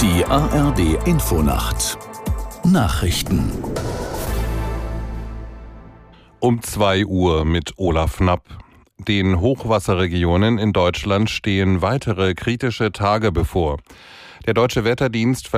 Die ARD Infonacht Nachrichten Um 2 Uhr mit Olaf Knapp. Den Hochwasserregionen in Deutschland stehen weitere kritische Tage bevor. Der deutsche Wetterdienst